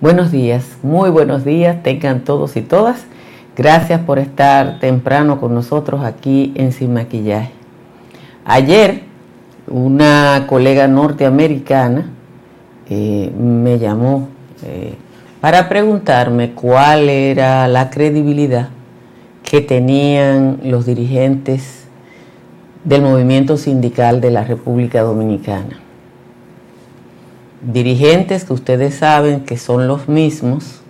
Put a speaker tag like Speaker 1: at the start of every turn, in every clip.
Speaker 1: Buenos días, muy buenos días, tengan todos y todas. Gracias por estar temprano con nosotros aquí en Sin Maquillaje. Ayer una colega norteamericana eh, me llamó eh, para preguntarme cuál era la credibilidad que tenían los dirigentes del movimiento sindical de la República Dominicana dirigentes que ustedes saben que son los mismos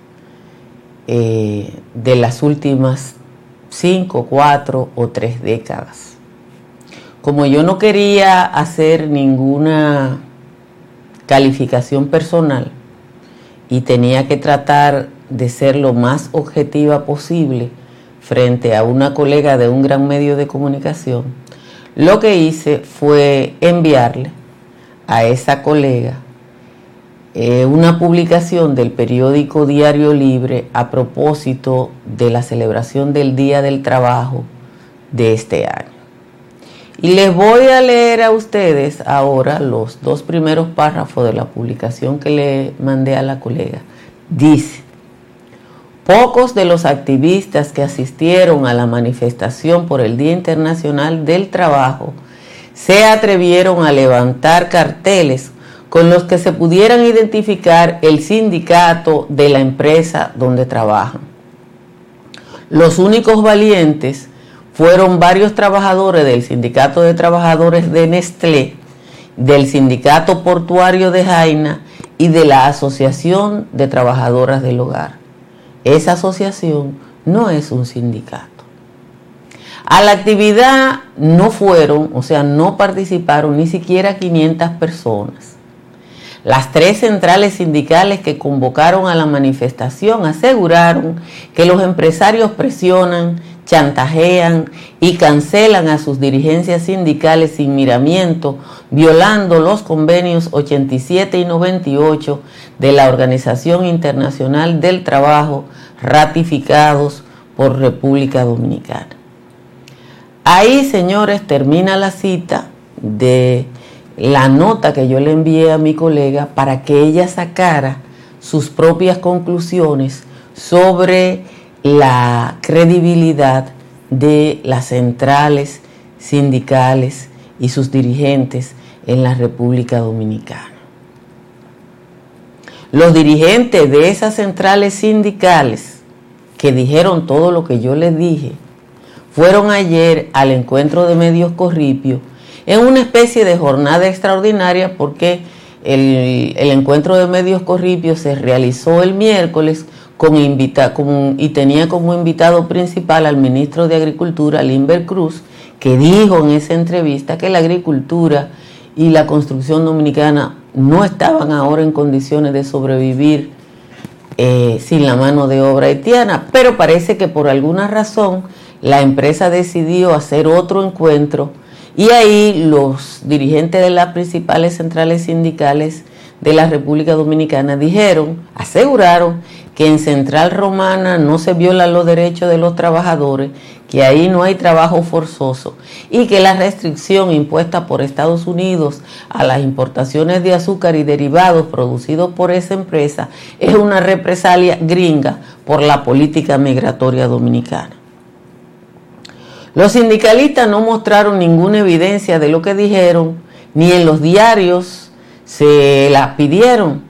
Speaker 1: eh, de las últimas cinco, cuatro o tres décadas. Como yo no quería hacer ninguna calificación personal y tenía que tratar de ser lo más objetiva posible frente a una colega de un gran medio de comunicación, lo que hice fue enviarle a esa colega eh, una publicación del periódico Diario Libre a propósito de la celebración del Día del Trabajo de este año. Y les voy a leer a ustedes ahora los dos primeros párrafos de la publicación que le mandé a la colega. Dice, pocos de los activistas que asistieron a la manifestación por el Día Internacional del Trabajo se atrevieron a levantar carteles con los que se pudieran identificar el sindicato de la empresa donde trabajan. Los únicos valientes fueron varios trabajadores del Sindicato de Trabajadores de Nestlé, del Sindicato Portuario de Jaina y de la Asociación de Trabajadoras del Hogar. Esa asociación no es un sindicato. A la actividad no fueron, o sea, no participaron ni siquiera 500 personas. Las tres centrales sindicales que convocaron a la manifestación aseguraron que los empresarios presionan, chantajean y cancelan a sus dirigencias sindicales sin miramiento, violando los convenios 87 y 98 de la Organización Internacional del Trabajo ratificados por República Dominicana. Ahí, señores, termina la cita de la nota que yo le envié a mi colega para que ella sacara sus propias conclusiones sobre la credibilidad de las centrales sindicales y sus dirigentes en la República Dominicana. Los dirigentes de esas centrales sindicales que dijeron todo lo que yo les dije, fueron ayer al encuentro de medios Corripio en una especie de jornada extraordinaria porque el, encuentro de medios corripios se realizó el miércoles con y tenía como invitado principal al ministro de Agricultura, Limber Cruz, que dijo en esa entrevista que la agricultura y la construcción dominicana no estaban ahora en condiciones de sobrevivir eh, sin la mano de obra haitiana, pero parece que por alguna razón la empresa decidió hacer otro encuentro y ahí los dirigentes de las principales centrales sindicales de la República Dominicana dijeron, aseguraron que en Central Romana no se violan los derechos de los trabajadores, que ahí no hay trabajo forzoso y que la restricción impuesta por Estados Unidos a las importaciones de azúcar y derivados producidos por esa empresa es una represalia gringa por la política migratoria dominicana. Los sindicalistas no mostraron ninguna evidencia de lo que dijeron, ni en los diarios se las pidieron.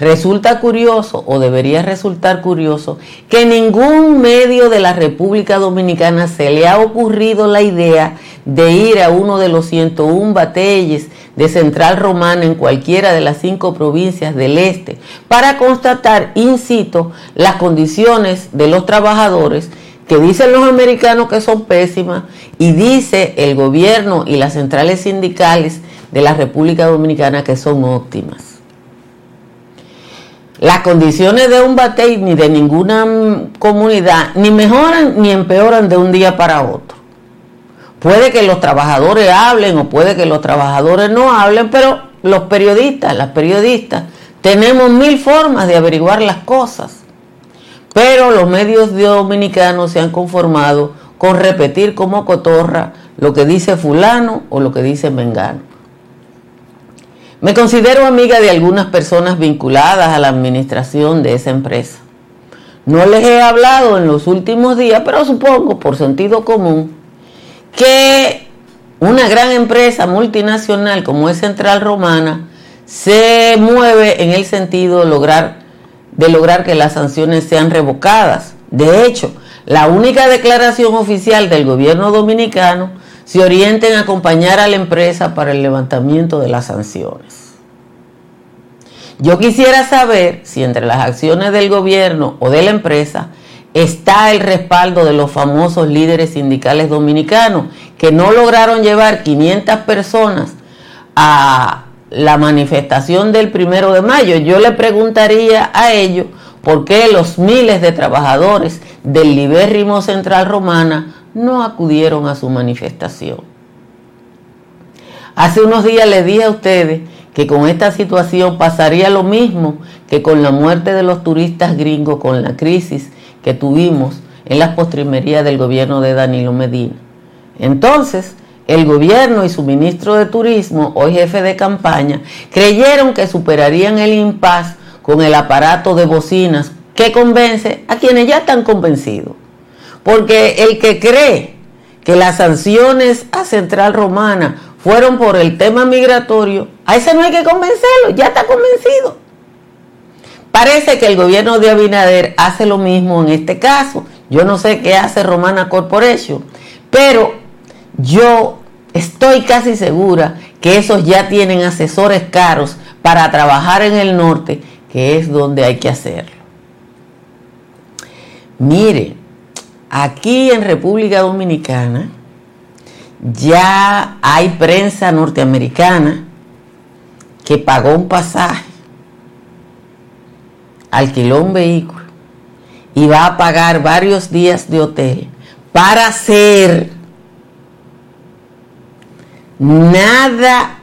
Speaker 1: Resulta curioso, o debería resultar curioso, que ningún medio de la República Dominicana se le ha ocurrido la idea de ir a uno de los 101 batalles de Central Romana en cualquiera de las cinco provincias del este para constatar in situ las condiciones de los trabajadores que dicen los americanos que son pésimas y dice el gobierno y las centrales sindicales de la República Dominicana que son óptimas. Las condiciones de un batey ni de ninguna comunidad ni mejoran ni empeoran de un día para otro. Puede que los trabajadores hablen o puede que los trabajadores no hablen, pero los periodistas, las periodistas, tenemos mil formas de averiguar las cosas. Pero los medios dominicanos se han conformado con repetir como cotorra lo que dice fulano o lo que dice mengano. Me considero amiga de algunas personas vinculadas a la administración de esa empresa. No les he hablado en los últimos días, pero supongo por sentido común que una gran empresa multinacional como es Central Romana se mueve en el sentido de lograr, de lograr que las sanciones sean revocadas. De hecho, la única declaración oficial del gobierno dominicano se orienta en acompañar a la empresa para el levantamiento de las sanciones. Yo quisiera saber si entre las acciones del gobierno o de la empresa está el respaldo de los famosos líderes sindicales dominicanos que no lograron llevar 500 personas a la manifestación del primero de mayo. Yo le preguntaría a ellos por qué los miles de trabajadores del libérrimo Central Romana no acudieron a su manifestación. Hace unos días les dije a ustedes que con esta situación pasaría lo mismo que con la muerte de los turistas gringos, con la crisis que tuvimos en las postrimerías del gobierno de Danilo Medina. Entonces, el gobierno y su ministro de Turismo, hoy jefe de campaña, creyeron que superarían el impas con el aparato de bocinas que convence a quienes ya están convencidos. Porque el que cree que las sanciones a Central Romana fueron por el tema migratorio, a ese no hay que convencerlo, ya está convencido. Parece que el gobierno de Abinader hace lo mismo en este caso. Yo no sé qué hace Romana Corporation, pero yo estoy casi segura que esos ya tienen asesores caros para trabajar en el norte, que es donde hay que hacerlo. Mire, aquí en República Dominicana ya hay prensa norteamericana que pagó un pasaje, alquiló un vehículo y va a pagar varios días de hotel para hacer nada,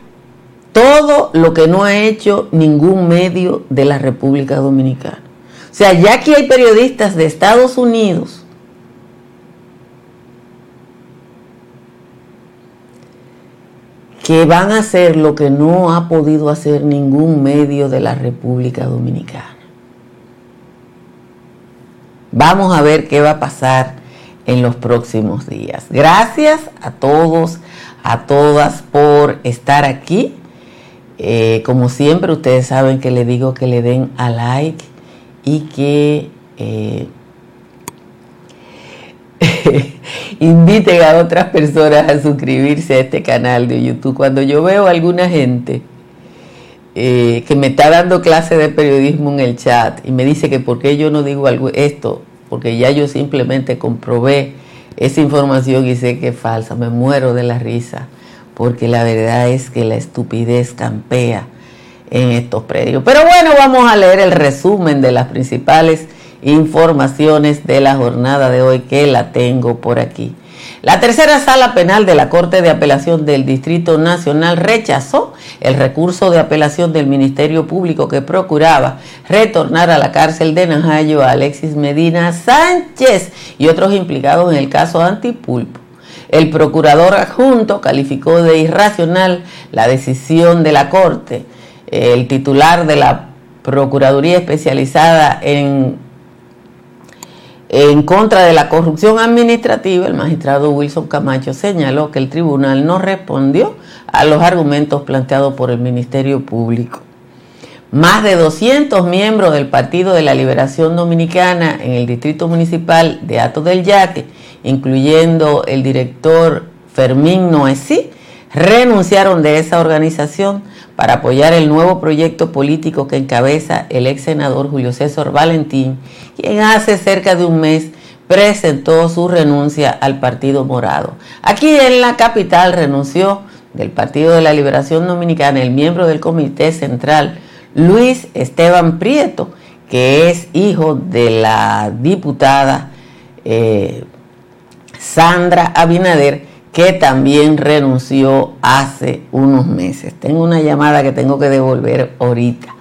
Speaker 1: todo lo que no ha hecho ningún medio de la República Dominicana. O sea, ya aquí hay periodistas de Estados Unidos que van a hacer lo que no ha podido hacer ningún medio de la República Dominicana. Vamos a ver qué va a pasar en los próximos días. Gracias a todos a todas por estar aquí. Eh, como siempre, ustedes saben que le digo que le den a like y que eh, inviten a otras personas a suscribirse a este canal de YouTube. Cuando yo veo a alguna gente eh, que me está dando clase de periodismo en el chat y me dice que por qué yo no digo algo, esto, porque ya yo simplemente comprobé esa información y sé que es falsa, me muero de la risa, porque la verdad es que la estupidez campea en estos predios. Pero bueno, vamos a leer el resumen de las principales informaciones de la jornada de hoy que la tengo por aquí. La tercera sala penal de la Corte de Apelación del Distrito Nacional rechazó el recurso de apelación del Ministerio Público que procuraba retornar a la cárcel de Najayo a Alexis Medina Sánchez y otros implicados en el caso Antipulpo. El procurador adjunto calificó de irracional la decisión de la Corte. El titular de la Procuraduría Especializada en en contra de la corrupción administrativa, el magistrado Wilson Camacho señaló que el tribunal no respondió a los argumentos planteados por el Ministerio Público. Más de 200 miembros del Partido de la Liberación Dominicana en el Distrito Municipal de Ato del Yaque, incluyendo el director Fermín Noesí, renunciaron de esa organización para apoyar el nuevo proyecto político que encabeza el ex senador Julio César Valentín, quien hace cerca de un mes presentó su renuncia al Partido Morado. Aquí en la capital renunció del Partido de la Liberación Dominicana el miembro del Comité Central, Luis Esteban Prieto, que es hijo de la diputada eh, Sandra Abinader, que también renunció hace unos meses. Tengo una llamada que tengo que devolver ahorita.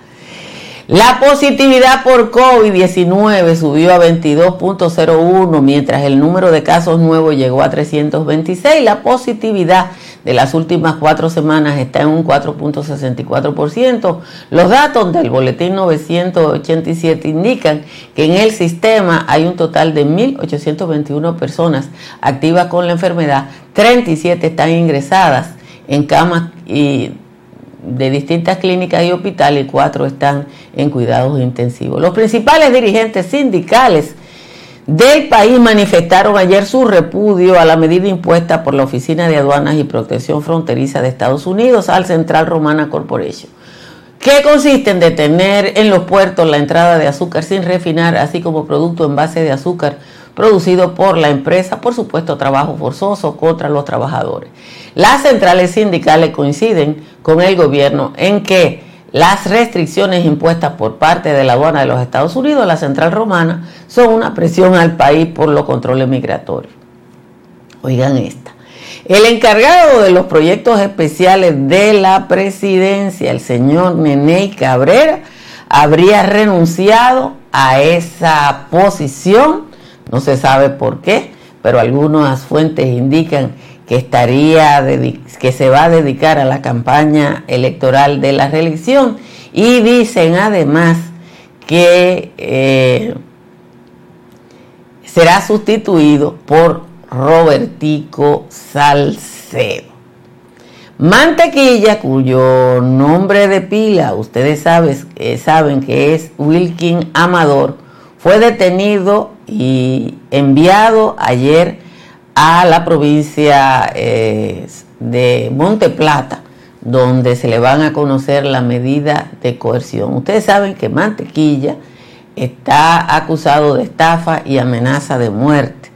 Speaker 1: La positividad por COVID-19 subió a 22.01, mientras el número de casos nuevos llegó a 326. La positividad de las últimas cuatro semanas está en un 4.64%. Los datos del boletín 987 indican que en el sistema hay un total de 1.821 personas activas con la enfermedad, 37 están ingresadas en camas y de distintas clínicas y hospitales cuatro están en cuidados intensivos. Los principales dirigentes sindicales del país manifestaron ayer su repudio a la medida impuesta por la Oficina de Aduanas y Protección Fronteriza de Estados Unidos al Central Romana Corporation, que consiste en detener en los puertos la entrada de azúcar sin refinar, así como producto en base de azúcar producido por la empresa, por supuesto trabajo forzoso contra los trabajadores. Las centrales sindicales coinciden con el gobierno en que las restricciones impuestas por parte de la aduana de los Estados Unidos la central romana son una presión al país por los controles migratorios. Oigan esta. El encargado de los proyectos especiales de la presidencia, el señor Neney Cabrera, habría renunciado a esa posición no se sabe por qué, pero algunas fuentes indican que estaría que se va a dedicar a la campaña electoral de la reelección y dicen además que eh, será sustituido por Robertico Salcedo. Mantequilla, cuyo nombre de pila ustedes eh, saben que es Wilkin Amador, fue detenido y enviado ayer a la provincia eh, de Monte Plata, donde se le van a conocer la medida de coerción. Ustedes saben que Mantequilla está acusado de estafa y amenaza de muerte.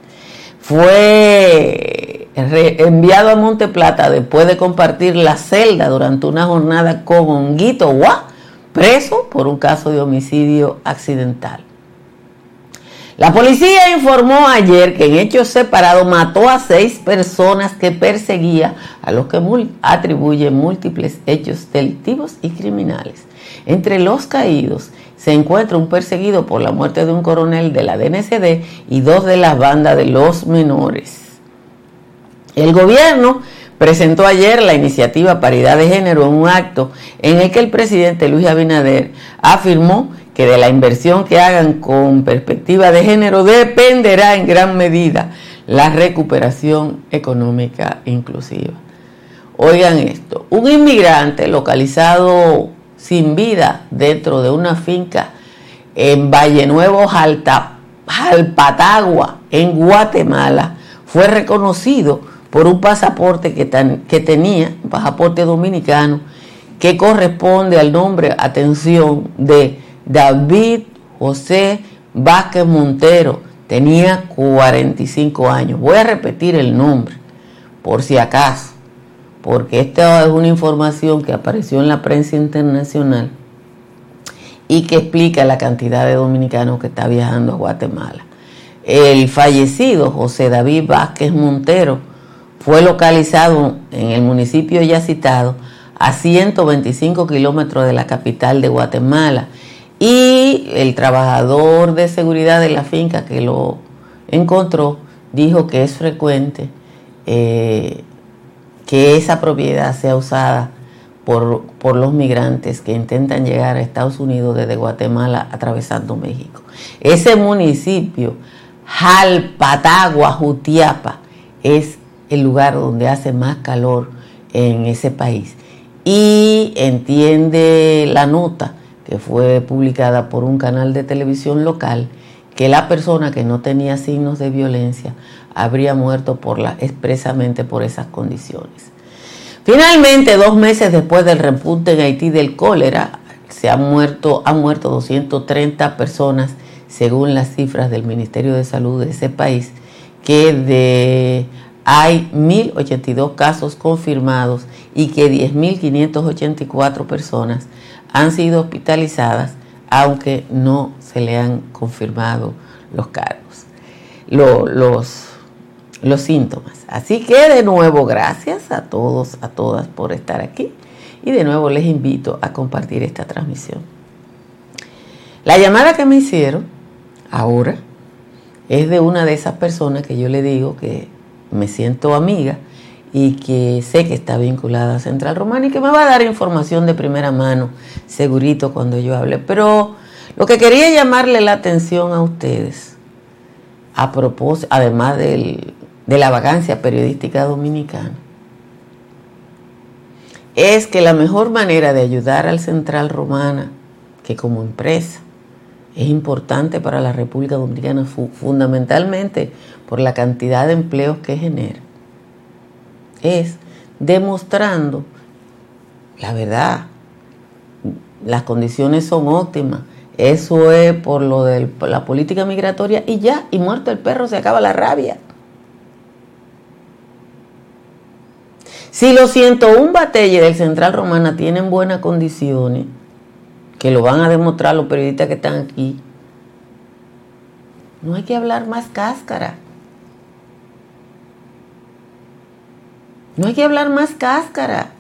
Speaker 1: Fue enviado a Monte Plata después de compartir la celda durante una jornada con Honguito Guá, preso por un caso de homicidio accidental. La policía informó ayer que en hechos separados mató a seis personas que perseguía, a los que atribuye múltiples hechos delictivos y criminales. Entre los caídos se encuentra un perseguido por la muerte de un coronel de la DNCD y dos de la banda de los menores. El gobierno presentó ayer la iniciativa Paridad de Género en un acto en el que el presidente Luis Abinader afirmó que de la inversión que hagan con perspectiva de género dependerá en gran medida la recuperación económica inclusiva. Oigan esto, un inmigrante localizado sin vida dentro de una finca en Valle Nuevo, Jalpatagua, en Guatemala, fue reconocido por un pasaporte que, que tenía, pasaporte dominicano, que corresponde al nombre, atención, de David José Vázquez Montero tenía 45 años. Voy a repetir el nombre, por si acaso, porque esta es una información que apareció en la prensa internacional y que explica la cantidad de dominicanos que está viajando a Guatemala. El fallecido José David Vázquez Montero fue localizado en el municipio ya citado a 125 kilómetros de la capital de Guatemala y el trabajador de seguridad de la finca que lo encontró dijo que es frecuente eh, que esa propiedad sea usada por, por, los migrantes que intentan llegar a Estados Unidos desde Guatemala atravesando México. Ese municipio, Jalpatagua, Jutiapa, es el lugar donde hace más calor en ese país. Y entiende la nota que fue publicada por un canal de televisión local, que la persona que no tenía signos de violencia habría muerto por expresamente por esas condiciones. Finalmente, dos meses después del repunte en Haití del cólera, se han muerto, han muerto 230 personas, según las cifras del Ministerio de Salud de ese país, que de, hay 1.082 casos confirmados y que 10.584 personas han sido hospitalizadas, aunque no se le han confirmado los cargos, los, los síntomas. Así que de nuevo, gracias a todos, a todas por estar aquí. Y de nuevo les invito a compartir esta transmisión. La llamada que me hicieron ahora es de una de esas personas que yo le digo que me siento amiga y que sé que está vinculada a Central Romana y que me va a dar información de primera mano, segurito cuando yo hable. Pero lo que quería llamarle la atención a ustedes, a propósito, además de la vacancia periodística dominicana, es que la mejor manera de ayudar al Central Romana, que como empresa es importante para la República Dominicana, fundamentalmente por la cantidad de empleos que genera, es demostrando la verdad. Las condiciones son óptimas. Eso es por lo de la política migratoria y ya, y muerto el perro se acaba la rabia. Si los 101 batalles del Central Romana tienen buenas condiciones, que lo van a demostrar los periodistas que están aquí, no hay que hablar más cáscara. No hay que hablar más cáscara.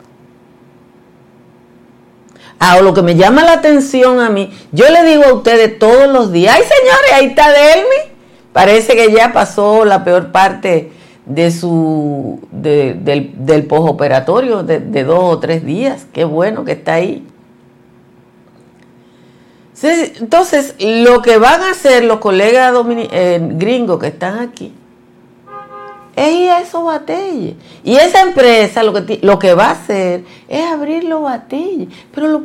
Speaker 1: Ahora, lo que me llama la atención a mí, yo le digo a ustedes todos los días, ay señores, ahí está Delmi. Parece que ya pasó la peor parte de su del, del posoperatorio de, de dos o tres días. Qué bueno que está ahí. Entonces, lo que van a hacer los colegas eh, gringos que están aquí es ir a esos batalles. Y esa empresa lo que, lo que va a hacer es abrir los batalles. Pero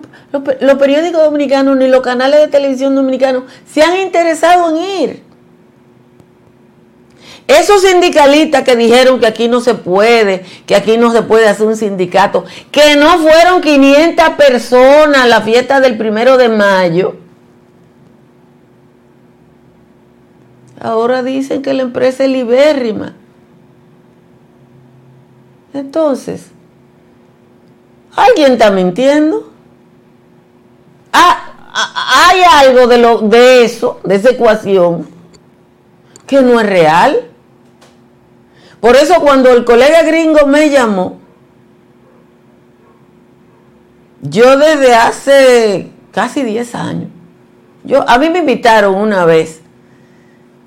Speaker 1: los periódicos dominicanos ni los canales de televisión dominicanos se han interesado en ir. Esos sindicalistas que dijeron que aquí no se puede, que aquí no se puede hacer un sindicato, que no fueron 500 personas a la fiesta del primero de mayo, ahora dicen que la empresa es libérrima. Entonces, ¿alguien está mintiendo? Ah, ah, hay algo de, lo, de eso, de esa ecuación, que no es real. Por eso cuando el colega gringo me llamó, yo desde hace casi 10 años, yo, a mí me invitaron una vez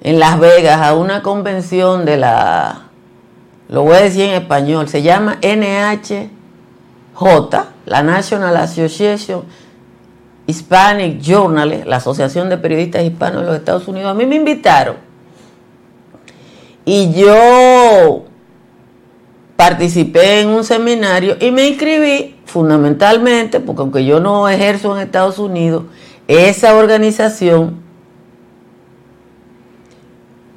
Speaker 1: en Las Vegas a una convención de la lo voy a decir en español, se llama NHJ, la National Association Hispanic Journal, la Asociación de Periodistas Hispanos de los Estados Unidos. A mí me invitaron y yo participé en un seminario y me inscribí fundamentalmente, porque aunque yo no ejerzo en Estados Unidos, esa organización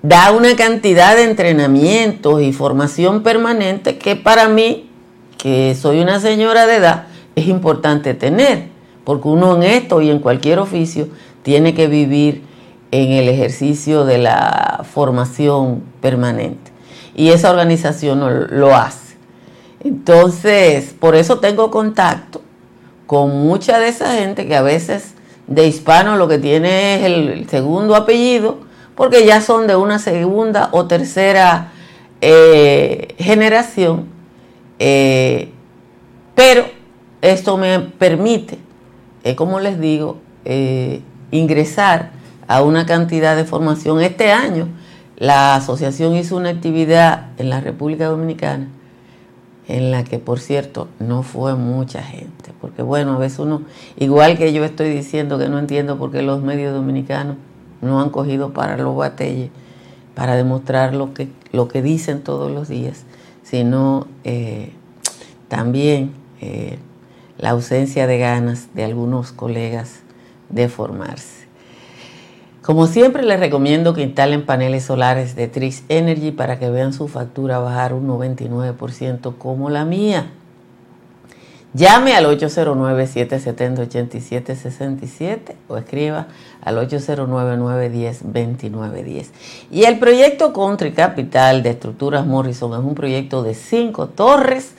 Speaker 1: da una cantidad de entrenamientos y formación permanente que para mí, que soy una señora de edad, es importante tener, porque uno en esto y en cualquier oficio tiene que vivir en el ejercicio de la formación permanente. Y esa organización lo hace. Entonces, por eso tengo contacto con mucha de esa gente que a veces de hispano lo que tiene es el segundo apellido, porque ya son de una segunda o tercera eh, generación, eh, pero esto me permite, eh, como les digo, ingresar a una cantidad de formación. Este año la asociación hizo una actividad en la República Dominicana en la que, por cierto, no fue mucha gente, porque bueno, a veces uno, igual que yo estoy diciendo que no entiendo por qué los medios dominicanos no han cogido para los batelles para demostrar lo que, lo que dicen todos los días, sino eh, también eh, la ausencia de ganas de algunos colegas de formarse. Como siempre les recomiendo que instalen paneles solares de Trix Energy para que vean su factura bajar un 99% como la mía. Llame al 809-770-8767 o escriba al 809-910-2910. Y el proyecto Country Capital de Estructuras Morrison es un proyecto de cinco torres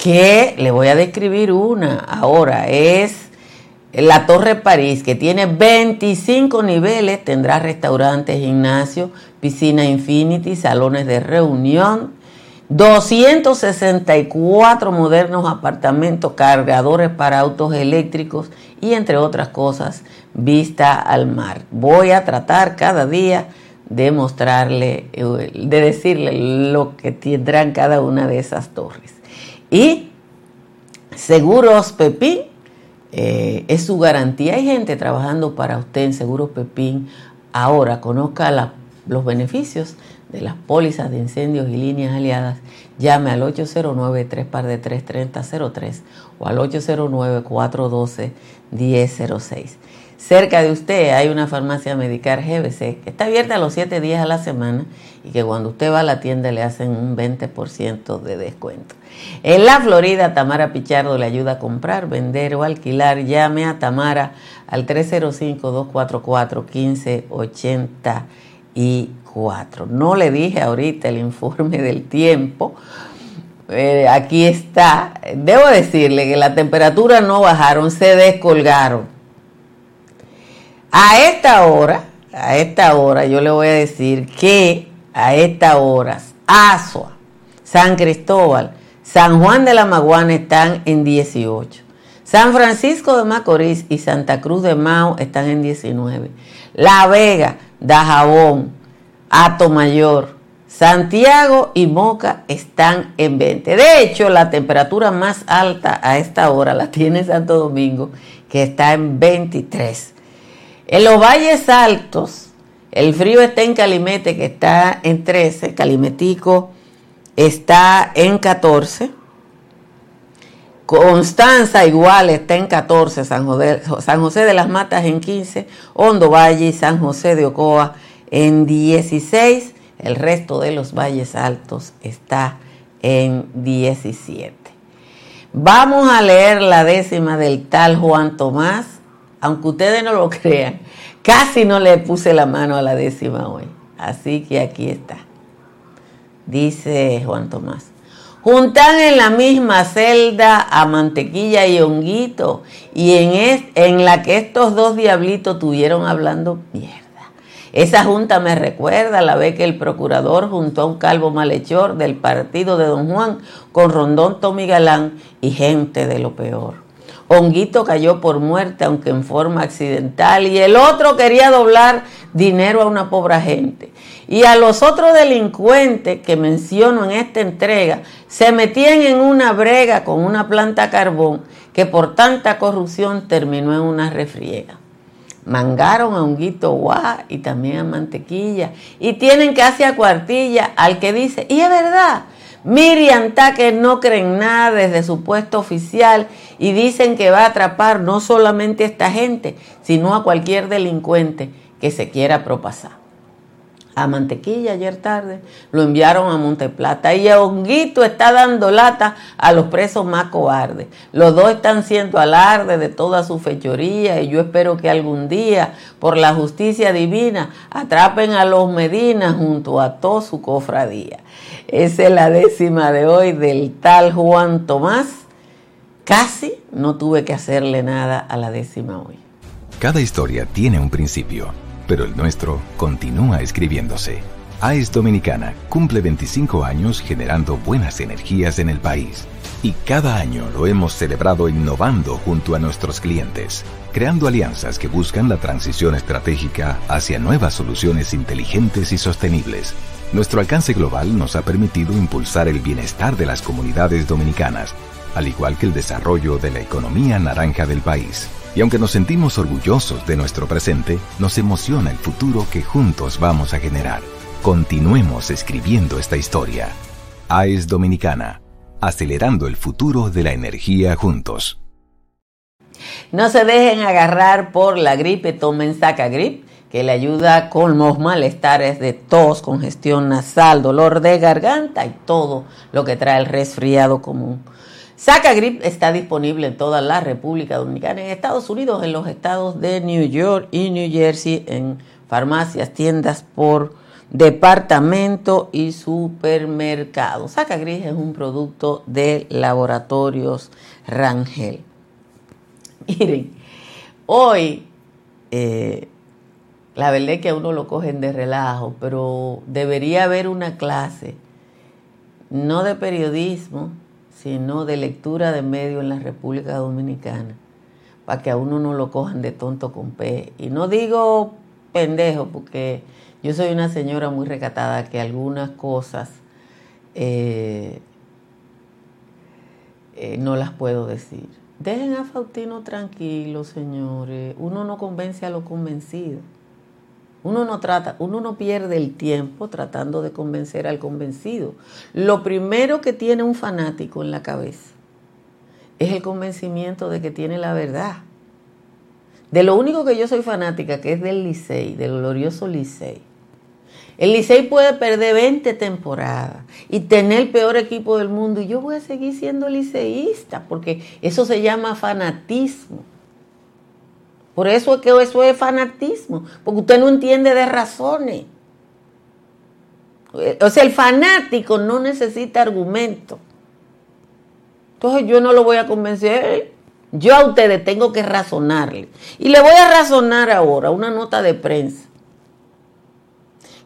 Speaker 1: que le voy a describir una ahora. Es la Torre París, que tiene 25 niveles, tendrá restaurantes, gimnasio, piscina infinity, salones de reunión 264 modernos apartamentos, cargadores para autos eléctricos y entre otras cosas, vista al mar. Voy a tratar cada día de mostrarle, eh, de decirle lo que tendrán cada una de esas torres. Y Seguros Pepín eh, es su garantía. Hay gente trabajando para usted en Seguros Pepín. Ahora conozca los beneficios de las pólizas de incendios y líneas aliadas. Llame al 809 3 de 33003 o al 809 412 1006. Cerca de usted hay una farmacia Medicar GBC que está abierta los 7 días a la semana y que cuando usted va a la tienda le hacen un 20% de descuento. En la Florida, Tamara Pichardo le ayuda a comprar, vender o alquilar. Llame a Tamara al 305-244-1584. No le dije ahorita el informe del tiempo. Eh, aquí está. Debo decirle que la temperatura no bajaron, se descolgaron a esta hora, a esta hora yo le voy a decir que a esta hora Asua, San Cristóbal, San Juan de la Maguana están en 18. San Francisco de Macorís y Santa Cruz de Mao están en 19. La Vega, Dajabón, Mayor, Santiago y Moca están en 20. De hecho, la temperatura más alta a esta hora la tiene Santo Domingo, que está en 23. En los valles altos, el frío está en Calimete, que está en 13, Calimetico está en 14, Constanza igual está en 14, San José, San José de las Matas en 15, Hondo Valle y San José de Ocoa en 16, el resto de los valles altos está en 17. Vamos a leer la décima del tal Juan Tomás aunque ustedes no lo crean, casi no le puse la mano a la décima hoy. Así que aquí está. Dice Juan Tomás. Juntan en la misma celda a mantequilla y honguito y en, en la que estos dos diablitos tuvieron hablando mierda. Esa junta me recuerda la vez que el procurador juntó a un calvo malhechor del partido de Don Juan con Rondón Tommy Galán y gente de lo peor. Honguito cayó por muerte, aunque en forma accidental, y el otro quería doblar dinero a una pobre gente. Y a los otros delincuentes que menciono en esta entrega, se metían en una brega con una planta carbón que por tanta corrupción terminó en una refriega. Mangaron a Honguito Guá y también a Mantequilla, y tienen casi a cuartilla al que dice, y es verdad, Miriam Taque no creen nada desde su puesto oficial y dicen que va a atrapar no solamente a esta gente, sino a cualquier delincuente que se quiera propasar. A Mantequilla ayer tarde lo enviaron a Monteplata y Honguito está dando lata a los presos más cobardes. Los dos están siendo alarde de toda su fechoría y yo espero que algún día, por la justicia divina, atrapen a los Medina junto a toda su cofradía. Esa es la décima de hoy del tal Juan Tomás. Casi no tuve que hacerle nada a la décima hoy.
Speaker 2: Cada historia tiene un principio, pero el nuestro continúa escribiéndose. AES Dominicana cumple 25 años generando buenas energías en el país. Y cada año lo hemos celebrado innovando junto a nuestros clientes, creando alianzas que buscan la transición estratégica hacia nuevas soluciones inteligentes y sostenibles nuestro alcance global nos ha permitido impulsar el bienestar de las comunidades dominicanas, al igual que el desarrollo de la economía naranja del país. Y aunque nos sentimos orgullosos de nuestro presente, nos emociona el futuro que juntos vamos a generar. Continuemos escribiendo esta historia. AES Dominicana, acelerando el futuro de la energía juntos.
Speaker 1: No se dejen agarrar por la gripe, tomen Saca Grip que le ayuda con los malestares de tos, congestión nasal, dolor de garganta y todo lo que trae el resfriado común. Sacagrip está disponible en toda la República Dominicana, en Estados Unidos, en los estados de New York y New Jersey, en farmacias, tiendas por departamento y supermercado. Sacagrip es un producto de laboratorios Rangel. Miren, hoy eh, la verdad es que a uno lo cogen de relajo, pero debería haber una clase no de periodismo, sino de lectura de medios en la República Dominicana, para que a uno no lo cojan de tonto con P. Y no digo pendejo, porque yo soy una señora muy recatada que algunas cosas eh, eh, no las puedo decir. Dejen a Faustino tranquilo, señores. Uno no convence a lo convencido. Uno no trata, uno no pierde el tiempo tratando de convencer al convencido. Lo primero que tiene un fanático en la cabeza es el convencimiento de que tiene la verdad. De lo único que yo soy fanática, que es del Licey, del glorioso Licey. El Licey puede perder 20 temporadas y tener el peor equipo del mundo y yo voy a seguir siendo liceísta porque eso se llama fanatismo. Por eso es que eso es fanatismo, porque usted no entiende de razones. O sea, el fanático no necesita argumento. Entonces yo no lo voy a convencer. Yo a ustedes tengo que razonarle. Y le voy a razonar ahora una nota de prensa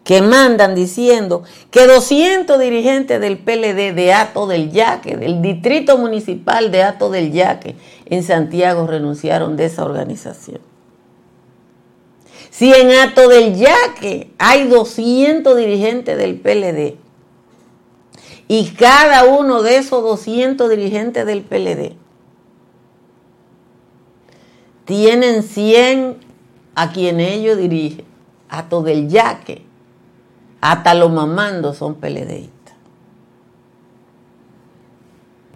Speaker 1: que mandan diciendo que 200 dirigentes del PLD de Ato del Yaque, del Distrito Municipal de Ato del Yaque, en Santiago renunciaron de esa organización. Si en Ato del Yaque hay 200 dirigentes del PLD y cada uno de esos 200 dirigentes del PLD tienen 100 a quien ellos dirigen, Ato del Yaque, hasta los mamandos son PLDistas.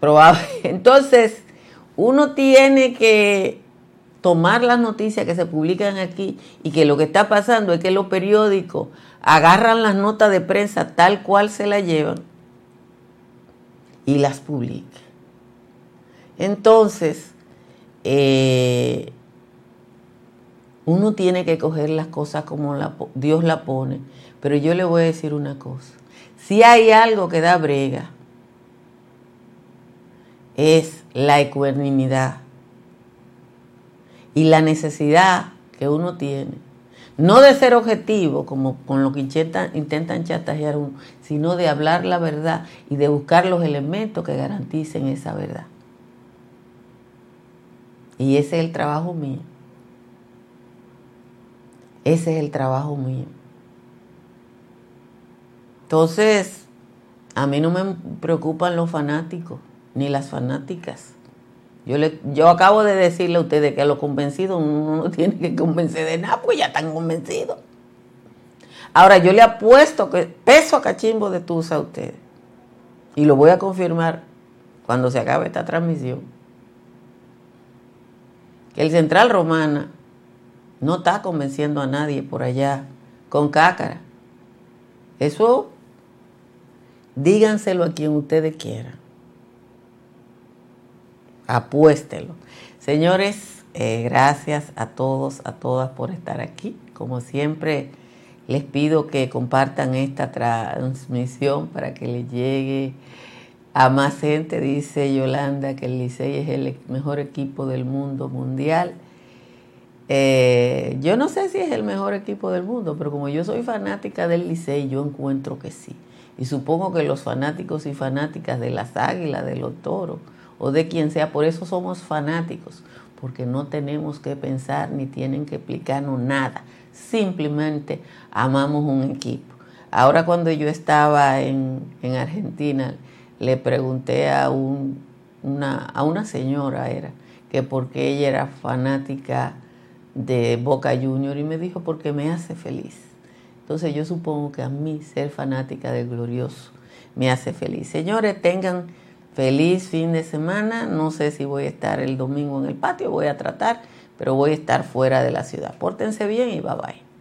Speaker 1: Entonces, uno tiene que tomar las noticias que se publican aquí y que lo que está pasando es que los periódicos agarran las notas de prensa tal cual se las llevan y las publican. Entonces, eh, uno tiene que coger las cosas como Dios la pone, pero yo le voy a decir una cosa. Si hay algo que da brega, es la ecuanimidad y la necesidad que uno tiene, no de ser objetivo, como con lo que intentan, intentan chantajear uno, sino de hablar la verdad y de buscar los elementos que garanticen esa verdad. Y ese es el trabajo mío. Ese es el trabajo mío. Entonces, a mí no me preocupan los fanáticos, ni las fanáticas. Yo, le, yo acabo de decirle a ustedes que a los convencidos uno no tiene que convencer de nada, pues ya están convencidos. Ahora, yo le apuesto que peso a cachimbo de tusa a ustedes. Y lo voy a confirmar cuando se acabe esta transmisión. Que el Central Romana no está convenciendo a nadie por allá con cácara. Eso díganselo a quien ustedes quieran. Apuéstelo. Señores, eh, gracias a todos, a todas por estar aquí. Como siempre, les pido que compartan esta transmisión para que le llegue a más gente. Dice Yolanda que el Licey es el mejor equipo del mundo mundial. Eh, yo no sé si es el mejor equipo del mundo, pero como yo soy fanática del Licey, yo encuentro que sí. Y supongo que los fanáticos y fanáticas de las águilas, de los toros, o de quien sea, por eso somos fanáticos, porque no tenemos que pensar ni tienen que explicarnos nada. Simplemente amamos un equipo. Ahora cuando yo estaba en, Argentina, le pregunté a, una, a una señora, era, que porque ella era fanática de Boca Junior y me dijo porque me hace feliz. Entonces yo supongo que a mí ser fanática del glorioso me hace feliz. Señores, tengan feliz fin de semana. No sé si voy a estar el domingo en el patio, voy a tratar, pero voy a estar fuera de la ciudad. Pórtense bien y bye bye.